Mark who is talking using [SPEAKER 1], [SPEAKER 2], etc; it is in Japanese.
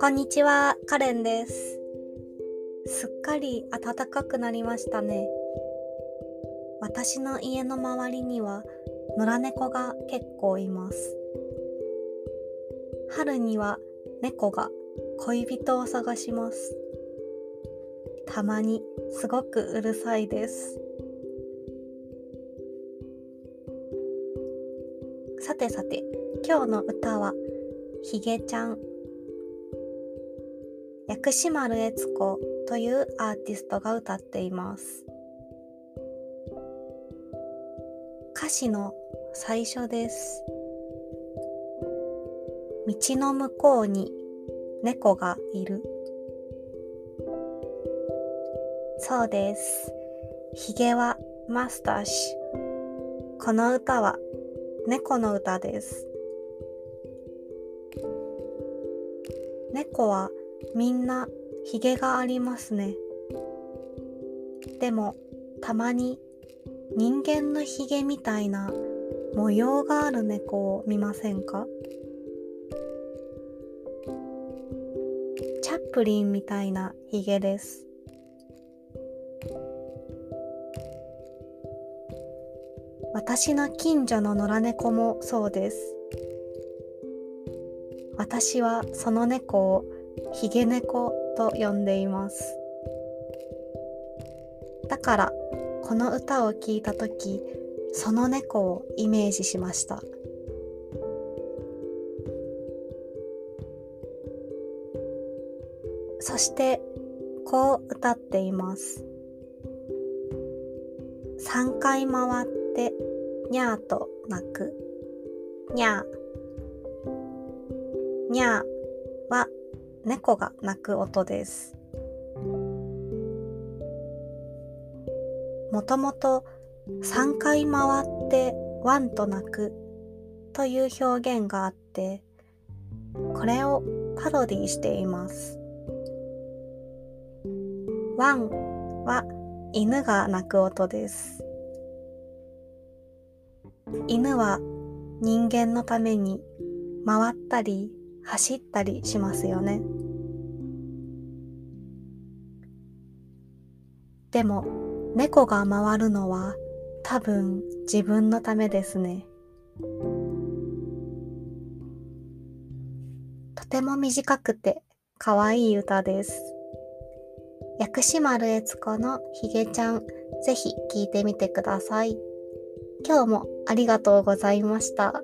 [SPEAKER 1] こんにちは、カレンです。すっかり暖かくなりましたね。私の家の周りには野良猫が結構います。春には猫が恋人を探します。たまにすごくうるさいです。さてさて、今日の歌はひげちゃん薬師丸悦子というアーティストが歌っています。歌詞の最初です。道の向こうに猫がいる。そうです。ひげはマスターシこの歌は猫の歌です猫はみんなヒゲがありますね。でもたまに人間のヒゲみたいな模様がある猫を見ませんか？チャップリンみたいなヒゲです。私の近所の野良猫もそうです。私はその猫をヒゲ猫と呼んでいます。だからこの歌を聴いた時その猫をイメージしました。そしてこう歌っています。3回回ってにゃーと鳴くにゃーにゃーは猫が鳴く音です。もともと3回回ってワンと鳴くという表現があってこれをパロディしています。ワンは犬が鳴く音です。犬は人間のために回ったり走ったりしますよね。でも猫が回るのは多分自分のためですね。とても短くて可愛い歌です。薬師丸悦子のひげちゃん、ぜひ聴いてみてください。今日もありがとうございました。